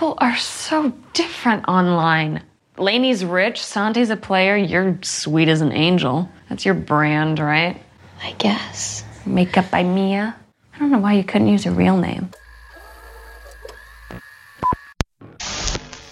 People are so different online. Lainey's rich, Sante's a player, you're sweet as an angel. That's your brand, right? I guess. Makeup by Mia. I don't know why you couldn't use a real name.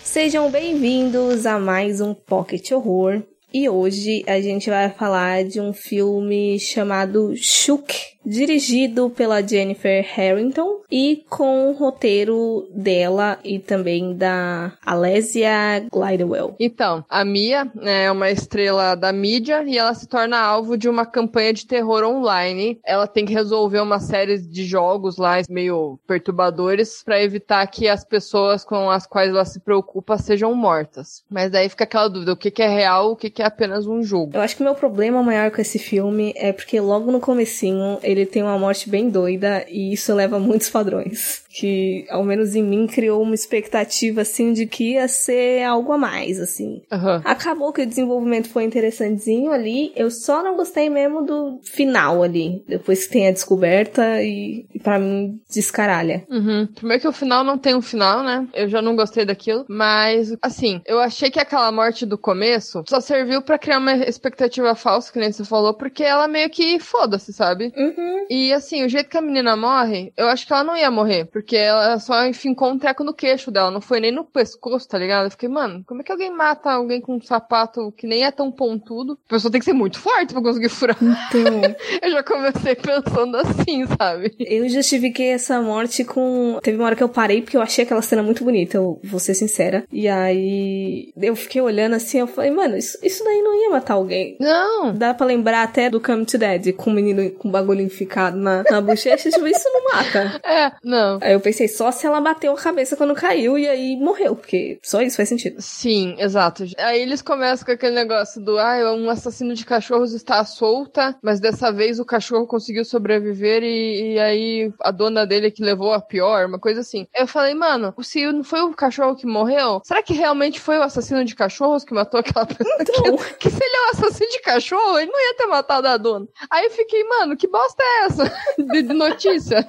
Sejam bem-vindos a mais um Pocket Horror. E hoje a gente vai falar de um filme chamado Shook, dirigido pela Jennifer Harrington e com o roteiro dela e também da Alessia Glidewell. Então, a Mia né, é uma estrela da mídia e ela se torna alvo de uma campanha de terror online. Ela tem que resolver uma série de jogos lá meio perturbadores para evitar que as pessoas com as quais ela se preocupa sejam mortas. Mas daí fica aquela dúvida, o que, que é real, o que, que é apenas um jogo. Eu acho que o meu problema maior com esse filme é porque logo no comecinho ele tem uma morte bem doida e isso leva a muitos padrões. Que, ao menos em mim, criou uma expectativa, assim, de que ia ser algo a mais, assim. Uhum. Acabou que o desenvolvimento foi interessantezinho ali, eu só não gostei mesmo do final ali, depois que tem a descoberta e, para mim, descaralha. Uhum. Primeiro que o final não tem um final, né? Eu já não gostei daquilo, mas, assim, eu achei que aquela morte do começo só serviu para criar uma expectativa falsa, que nem você falou, porque ela meio que foda-se, sabe? Uhum. E assim, o jeito que a menina morre, eu acho que ela não ia morrer. Porque ela só enfincou um treco no queixo dela, não foi nem no pescoço, tá ligado? Eu fiquei, mano, como é que alguém mata alguém com um sapato que nem é tão pontudo? A pessoa tem que ser muito forte pra conseguir furar. Então. eu já comecei pensando assim, sabe? Eu justifiquei essa morte com. Teve uma hora que eu parei porque eu achei aquela cena muito bonita, eu vou ser sincera. E aí eu fiquei olhando assim, eu falei, mano, isso, isso daí não ia matar alguém. Não. Dá pra lembrar até do Come to Dead, com o menino com o bagulho enficado na, na bochecha, tipo, isso não mata. É, não. Aí eu pensei, só se ela bateu a cabeça quando caiu e aí morreu, porque só isso faz sentido. Sim, exato. Aí eles começam com aquele negócio do, ah, um assassino de cachorros está solta, mas dessa vez o cachorro conseguiu sobreviver e, e aí a dona dele que levou a pior, uma coisa assim. Eu falei, mano, se não foi o cachorro que morreu, será que realmente foi o assassino de cachorros que matou aquela pessoa? Então. Que, que se ele é um assassino de cachorro, ele não ia ter matado a dona. Aí eu fiquei, mano, que bosta é essa de, de notícia?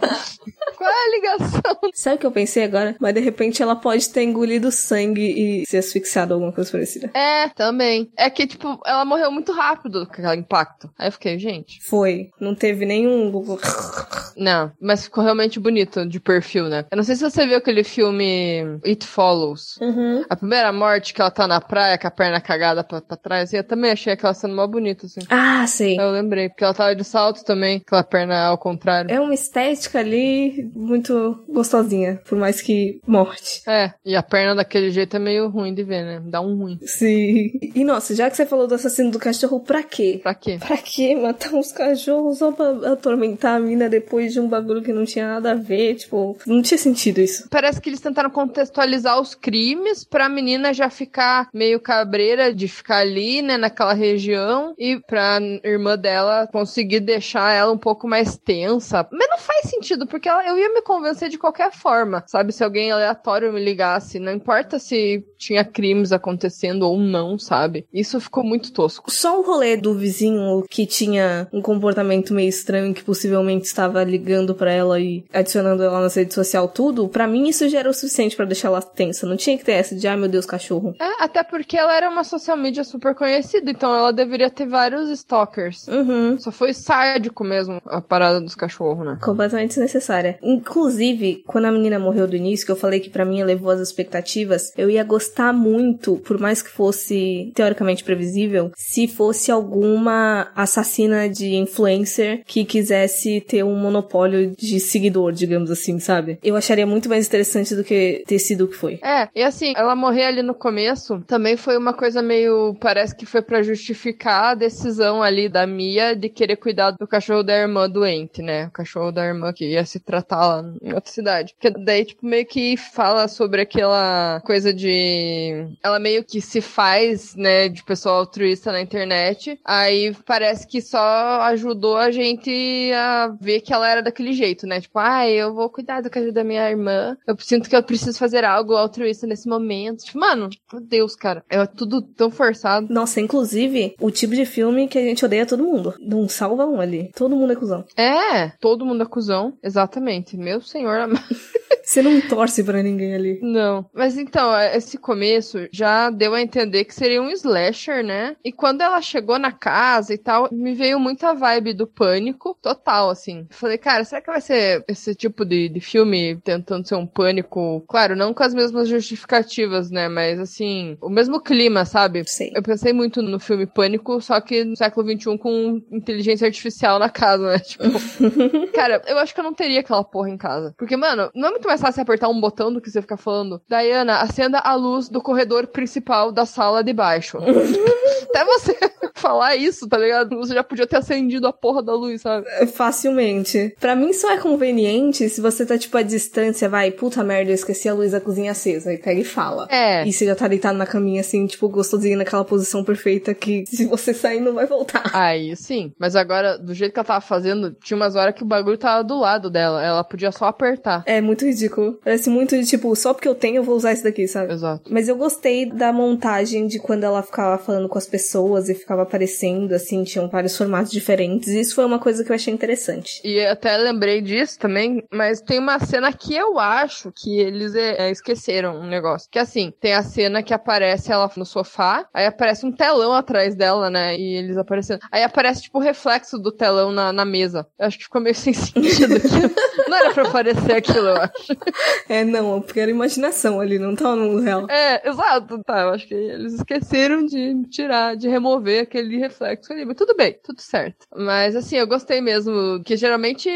Qual é a ligação? Sabe o que eu pensei agora? Mas de repente ela pode ter engolido sangue e se asfixiado, alguma coisa parecida. É, também. É que, tipo, ela morreu muito rápido com aquele impacto. Aí eu fiquei, gente. Foi. Não teve nenhum. Não, mas ficou realmente bonito de perfil, né? Eu não sei se você viu aquele filme It Follows. Uhum. A primeira morte que ela tá na praia com a perna cagada pra, pra trás. E eu também achei aquela cena mó bonita, assim. Ah, sei. Eu lembrei, porque ela tava de salto também, aquela perna ao contrário. É uma estética ali muito gostosinha, por mais que morte. É, e a perna daquele jeito é meio ruim de ver, né? Dá um ruim. Sim. E nossa, já que você falou do assassino do cachorro, pra quê? Pra quê? Pra quê matar uns cachorros só pra atormentar a mina depois de um bagulho que não tinha nada a ver? Tipo, não tinha sentido isso. Parece que eles tentaram contextualizar os crimes pra menina já ficar meio cabreira de ficar ali, né, naquela região e pra irmã dela conseguir deixar ela um pouco mais tensa. Mas não faz sentido, porque ela, eu ia me convencer de qualquer forma, sabe? Se alguém aleatório me ligasse, não importa se tinha crimes acontecendo ou não, sabe? Isso ficou muito tosco. Só o rolê do vizinho que tinha um comportamento meio estranho que possivelmente estava ligando pra ela e adicionando ela na rede social tudo, pra mim isso já era o suficiente pra deixar ela tensa. Não tinha que ter essa de, ai meu Deus, cachorro. É, até porque ela era uma social media super conhecida, então ela deveria ter vários stalkers. Uhum. Só foi sádico mesmo a parada dos cachorros, né? Completamente desnecessária. Inclusive, quando a menina morreu do início, que eu falei que pra mim elevou as expectativas, eu ia gostar muito, por mais que fosse teoricamente previsível, se fosse alguma assassina de influencer que quisesse ter um monopólio de seguidor, digamos assim, sabe? Eu acharia muito mais interessante do que ter sido o que foi. É, e assim, ela morrer ali no começo também foi uma coisa meio. Parece que foi para justificar a decisão ali da Mia de querer cuidar do cachorro da irmã doente, né? O cachorro da irmã que ia se tratar lá em outra cidade. Que daí, tipo, meio que fala sobre aquela coisa de. Ela meio que se faz, né, de pessoa altruísta na internet. Aí parece que só ajudou a gente a ver que ela era daquele jeito, né? Tipo, ah, eu vou cuidar do cachorro da minha irmã. Eu sinto que eu preciso fazer algo altruísta nesse momento. Tipo, mano, meu Deus, cara. É tudo tão forçado. Nossa, inclusive, o tipo de filme que a gente odeia todo mundo. Não salva um ali. Todo mundo é cuzão. É, todo mundo é cuzão. Exatamente. Meu senhor amado. Você não torce pra ninguém ali. Não. Mas então, esse começo já deu a entender que seria um slasher, né? E quando ela chegou na casa e tal, me veio muita vibe do pânico total, assim. Falei, cara, será que vai ser esse tipo de, de filme tentando ser um pânico? Claro, não com as mesmas justificativas, né? Mas assim, o mesmo clima, sabe? Sim. Eu pensei muito no filme Pânico, só que no século XXI com inteligência artificial na casa, né? Tipo, cara, eu acho que eu não teria aquela porra em casa. Porque, mano, não é muito mais fácil apertar um botão do que você ficar falando, Diana, acenda a luz do corredor principal da sala de baixo. Até você falar isso, tá ligado? Você já podia ter acendido a porra da luz, sabe? É, facilmente. Pra mim só é conveniente se você tá, tipo, à distância, vai, puta merda, eu esqueci a luz da cozinha acesa. E pega e fala. É. E você já tá deitado na caminha, assim, tipo, gostosinho naquela posição perfeita que se você sair não vai voltar. Aí sim. Mas agora, do jeito que ela tava fazendo, tinha umas horas que o bagulho tava do lado dela. Ela podia só apertar. É muito ridículo. Parece muito de, tipo, só porque eu tenho eu vou usar isso daqui, sabe? Exato. Mas eu gostei da montagem de quando ela ficava falando com as pessoas e ficava aparecendo, assim, tinham vários formatos diferentes. Isso foi uma coisa que eu achei interessante. E até lembrei disso também, mas tem uma cena que eu acho que eles é, esqueceram um negócio. Que assim, tem a cena que aparece ela no sofá, aí aparece um telão atrás dela, né? E eles aparecendo. Aí aparece, tipo, o reflexo do telão na, na mesa. Eu acho que ficou meio sem sentido. não era pra aparecer aquilo, eu acho. É, não, porque era imaginação ali, não tava no mundo real. É, exato, tá. Eu acho que eles esqueceram de tirar, de remover aquele reflexo ali. Mas tudo bem, tudo certo. Mas assim, eu gostei mesmo, que geralmente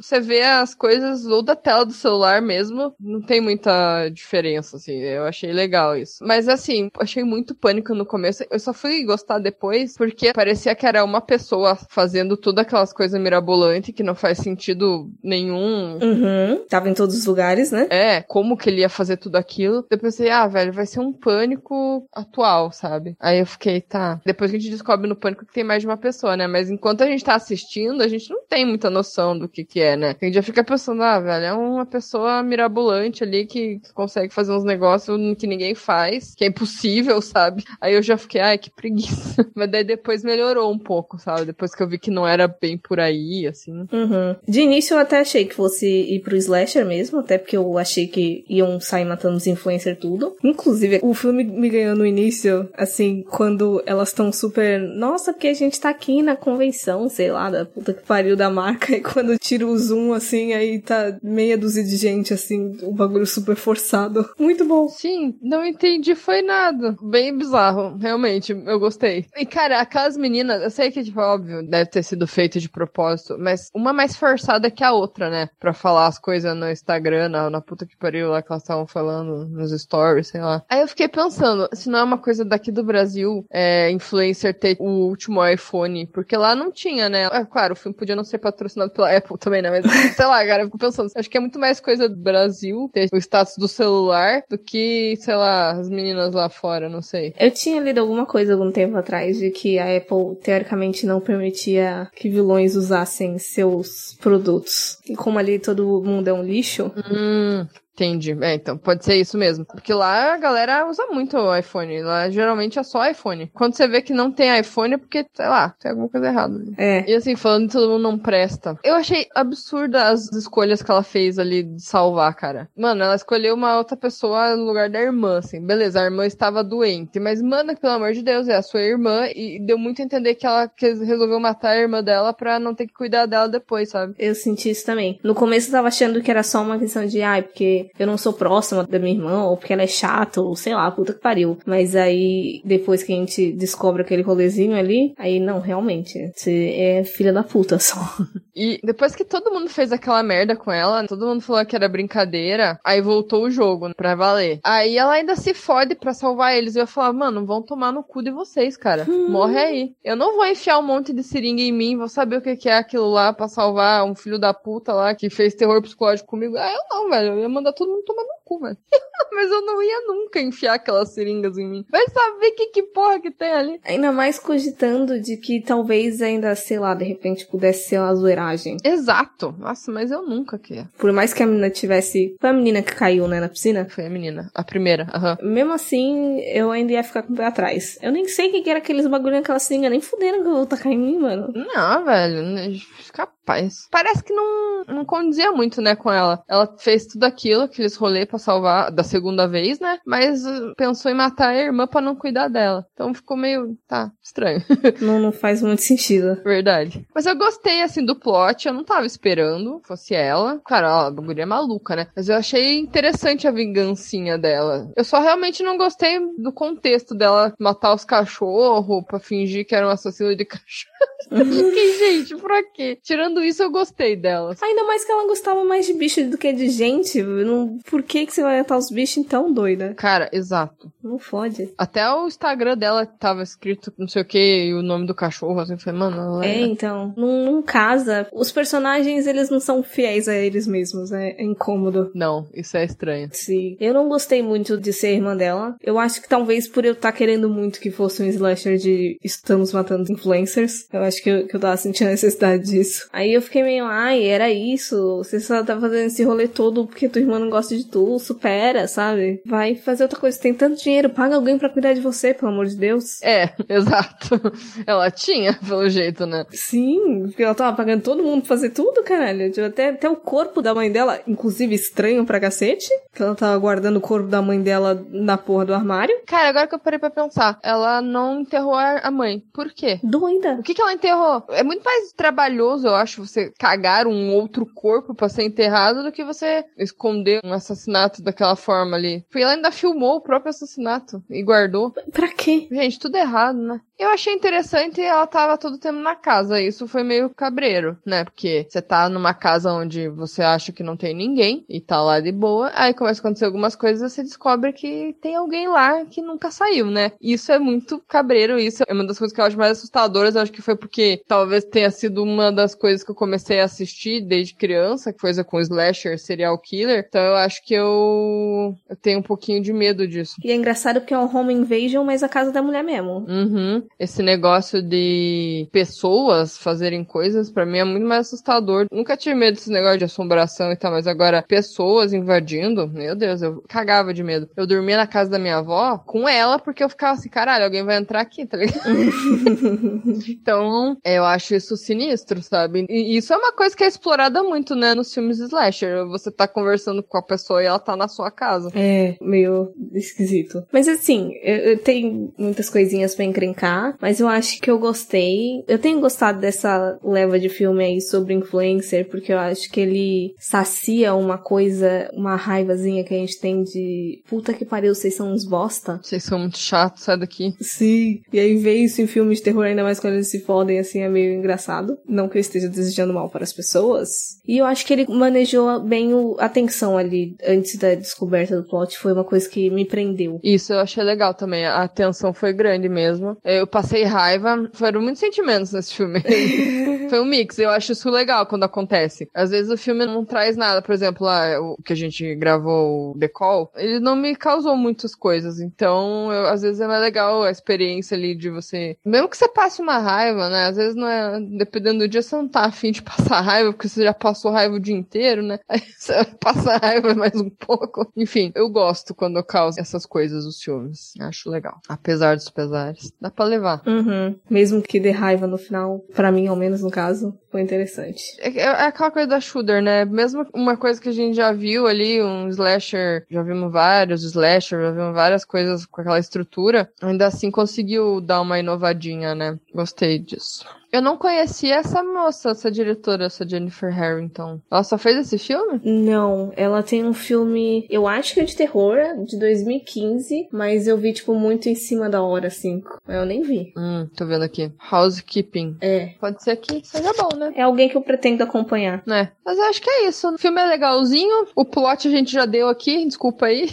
você vê as coisas ou da tela do celular mesmo, não tem muita diferença, assim. Eu achei legal isso. Mas assim, achei muito pânico no começo. Eu só fui gostar depois porque parecia que era uma pessoa fazendo todas aquelas coisas mirabolantes que não faz sentido nenhum. Uhum. Tava em todos os lugares, né? É, como que ele ia fazer tudo aquilo. Eu pensei, ah, velho, vai ser um pânico atual, sabe? Aí eu fiquei, tá. Depois gente descobre no pânico que tem mais de uma pessoa, né? Mas enquanto a gente tá assistindo, a gente não tem muita noção do que que é, né? A gente já fica pensando, ah, velho, é uma pessoa mirabolante ali que consegue fazer uns negócios que ninguém faz, que é impossível, sabe? Aí eu já fiquei, ai, que preguiça. Mas daí depois melhorou um pouco, sabe? Depois que eu vi que não era bem por aí, assim. Uhum. De início eu até achei que fosse ir pro slasher mesmo, até porque eu achei que iam sair matando os influencers tudo. Inclusive, o filme me ganhou no início, assim, quando elas estão super. Nossa, porque a gente tá aqui na convenção, sei lá, da puta que pariu da marca. E quando tira o zoom, assim, aí tá meia dúzia de gente, assim, o bagulho super forçado. Muito bom. Sim, não entendi, foi nada. Bem bizarro, realmente, eu gostei. E cara, aquelas meninas, eu sei que, tipo, óbvio, deve ter sido feito de propósito, mas uma mais forçada que a outra, né? Pra falar as coisas no Instagram, na, na puta que pariu lá que elas estavam falando nos stories, sei lá. Aí eu fiquei pensando, se não é uma coisa daqui do Brasil, é, influencer ter o último iPhone, porque lá não tinha, né? É, claro, o filme podia não ser patrocinado pela Apple também, né? Mas, sei lá, cara, eu fico pensando, acho que é muito mais coisa do Brasil ter o status do celular do que, sei lá, as meninas lá fora, não sei. Eu tinha lido alguma coisa algum tempo atrás de que a Apple teoricamente não permitia que vilões usassem seus produtos. E como ali todo mundo é um lixo. Hum. Entendi. É, então, pode ser isso mesmo. Porque lá a galera usa muito o iPhone. Lá geralmente é só iPhone. Quando você vê que não tem iPhone é porque, sei lá, tem alguma coisa errada. É. E assim, falando todo mundo não presta. Eu achei absurda as escolhas que ela fez ali de salvar, cara. Mano, ela escolheu uma outra pessoa no lugar da irmã, assim. Beleza, a irmã estava doente. Mas, mano, pelo amor de Deus, é a sua irmã. E deu muito a entender que ela resolveu matar a irmã dela pra não ter que cuidar dela depois, sabe? Eu senti isso também. No começo eu tava achando que era só uma questão de, ai, porque eu não sou próxima da minha irmã, ou porque ela é chata, ou sei lá, puta que pariu. Mas aí, depois que a gente descobre aquele rolezinho ali, aí não, realmente, você é filha da puta só. E depois que todo mundo fez aquela merda com ela, todo mundo falou que era brincadeira, aí voltou o jogo pra valer. Aí ela ainda se fode pra salvar eles. E eu falava, mano, vão tomar no cu de vocês, cara. Morre aí. Eu não vou enfiar um monte de seringa em mim, vou saber o que que é aquilo lá pra salvar um filho da puta lá que fez terror psicológico comigo. Ah, eu não, velho. Eu ia mandar todo mundo tomar no cu, velho. Mas eu não ia nunca enfiar aquelas seringas em mim. Vai saber que, que porra que tem ali. Ainda mais cogitando de que talvez ainda, sei lá, de repente pudesse ser uma zoeiragem. Exato. Nossa, mas eu nunca queria. Por mais que a menina tivesse. Foi a menina que caiu, né, na piscina? Foi a menina. A primeira. Aham. Mesmo assim, eu ainda ia ficar com o pé atrás. Eu nem sei o que que era aqueles bagulho naquela seringa, nem fuderam que eu vou tacar em mim, mano. Não, velho. Capaz. Parece que não, não condizia muito, né, com ela. Ela fez tudo aquilo, aqueles rolês pra salvar da segunda vez, né? Mas uh, pensou em matar a irmã pra não cuidar dela. Então ficou meio. tá, estranho. Não, não faz muito sentido. Verdade. Mas eu gostei, assim, do plot. Eu não tava esperando fosse ela. Cara, a bagulho é maluca, né? Mas eu achei interessante a vingancinha dela. Eu só realmente não gostei do contexto dela matar os cachorros pra fingir que era um assassino de cachorro. Fiquei, gente, pra quê? Tirando isso, eu gostei dela. Ainda mais que ela gostava mais de bicho do que de gente. Não... Por que, que você vai matar os bichos então, doida? Cara, exato. Não fode. Até o Instagram dela tava escrito não sei o que, e o nome do cachorro, assim, eu falei, mano, ela É, então. Não, não casa. Os personagens, eles não são fiéis a eles mesmos. É, é incômodo. Não, isso é estranho. Sim. Eu não gostei muito de ser irmã dela. Eu acho que talvez por eu estar querendo muito que fosse um slasher de estamos matando influencers. Eu acho que eu, que eu tava sentindo a necessidade disso. Aí eu fiquei meio, ai, era isso. Você só tá fazendo esse rolê todo porque tua irmã não gosta de tu. Supera, sabe? Vai fazer outra coisa. Tem tanto dinheiro, paga alguém pra cuidar de você, pelo amor de Deus. É, exato. Ela tinha, pelo jeito, né? Sim, porque ela tava pagando todo mundo pra fazer tudo, caralho. Tipo, Até, até o corpo da mãe dela, inclusive estranho pra cacete. Que ela tava guardando o corpo da mãe dela na porra do armário. Cara, agora que eu parei pra pensar, ela não enterrou a a mãe. Por quê? Doida. O que que ela enterrou? É muito mais trabalhoso, eu acho, você cagar um outro corpo pra ser enterrado do que você esconder um assassinato daquela forma ali. Porque ela ainda filmou o próprio assassinato e guardou. Pra quê? Gente, tudo errado, né? Eu achei interessante ela tava todo tempo na casa. Isso foi meio cabreiro, né? Porque você tá numa casa onde você acha que não tem ninguém e tá lá de boa. Aí começa a acontecer algumas coisas e você descobre que tem alguém lá que nunca saiu, né? Isso é muito cabreiro. Isso é uma das coisas que eu acho mais assustadoras. Eu acho que foi porque talvez tenha sido uma das coisas que eu comecei a assistir desde criança, que coisa com slasher, serial killer. Então eu acho que eu, eu tenho um pouquinho de medo disso. E é engraçado porque é um home invasion, mas a casa da mulher mesmo. Uhum. Esse negócio de pessoas fazerem coisas, pra mim é muito mais assustador. Nunca tive medo desse negócio de assombração e tal, mas agora pessoas invadindo, meu Deus, eu cagava de medo. Eu dormia na casa da minha avó com ela porque eu ficava assim, caralho, alguém vai entrar aqui, tá ligado? então, eu acho isso sinistro, sabe? E isso é uma coisa que é explorada muito, né, nos filmes slasher. Você tá conversando com a pessoa e ela tá na sua casa. É, meio esquisito. Mas assim, eu, eu tenho muitas coisinhas pra encrencar, mas eu acho que eu gostei. Eu tenho gostado dessa leva de filme aí sobre influencer, porque eu acho que ele sacia uma coisa, uma raivazinha que a gente tem de puta que pariu, vocês são uns bosta. Vocês são muito chatos, sai daqui. Sim. E aí ver isso em filmes de terror, ainda mais quando eles se fodem, assim, é meio engraçado. Não que eu esteja desejando mal para as pessoas. E eu acho que ele manejou bem o, a tensão ali antes da descoberta do plot. Foi uma coisa que me prendeu. Isso eu achei legal também. A tensão foi grande mesmo. Eu passei raiva. Foram muitos sentimentos nesse filme. foi um mix. Eu acho isso legal quando acontece. Às vezes o filme não traz nada. Por exemplo, lá, o que a gente gravou o The Call, ele não me causou muitas coisas. Então, eu- às vezes é mais legal a experiência ali de você. Mesmo que você passe uma raiva, né? Às vezes não é. Dependendo do dia, você não tá afim de passar raiva, porque você já passou raiva o dia inteiro, né? Aí você passa raiva mais um pouco. Enfim, eu gosto quando eu essas coisas nos filmes. Acho legal. Apesar dos pesares. Dá pra levar. Uhum. Mesmo que dê raiva no final, pra mim, ao menos no caso, foi interessante. É, é aquela coisa da shooter, né? Mesmo uma coisa que a gente já viu ali, um slasher, já vimos vários slasher, já vimos várias coisas com aquela estrutura, ainda assim conseguiu dar uma inovadinha, né? Gostei disso. Eu não conhecia essa moça, essa diretora, essa Jennifer Harrington. Ela só fez esse filme? Não, ela tem um filme, eu acho que é de terror, de 2015, mas eu vi, tipo, muito em cima da hora, assim. Eu nem vi. Hum, tô vendo aqui. Housekeeping. É. Pode ser que seja bom, né? É alguém que eu pretendo acompanhar. Né? Mas eu acho que é isso. O filme é legalzinho. O plot a gente já deu aqui, desculpa aí.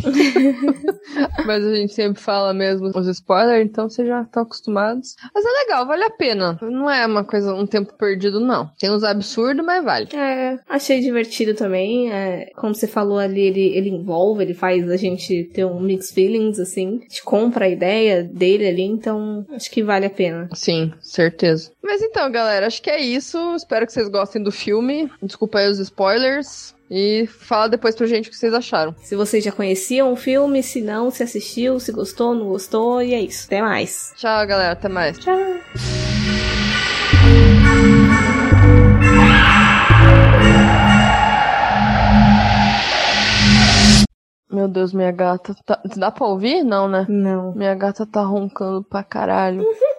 Mas a gente sempre fala mesmo os spoilers, então vocês já estão acostumados. Mas é legal, vale a pena. Não é uma coisa, um tempo perdido, não. Tem uns absurdos, mas vale. É, achei divertido também. É, como você falou ali, ele, ele envolve, ele faz a gente ter um mixed feelings, assim. A gente compra a ideia dele ali, então acho que vale a pena. Sim, certeza. Mas então, galera, acho que é isso. Espero que vocês gostem do filme. Desculpa aí os spoilers. E fala depois pra gente o que vocês acharam. Se vocês já conheciam o filme, se não, se assistiu, se gostou, não gostou, e é isso. Até mais. Tchau, galera. Até mais. Tchau. Meu Deus, minha gata. Tá... Dá pra ouvir? Não, né? Não. Minha gata tá roncando pra caralho.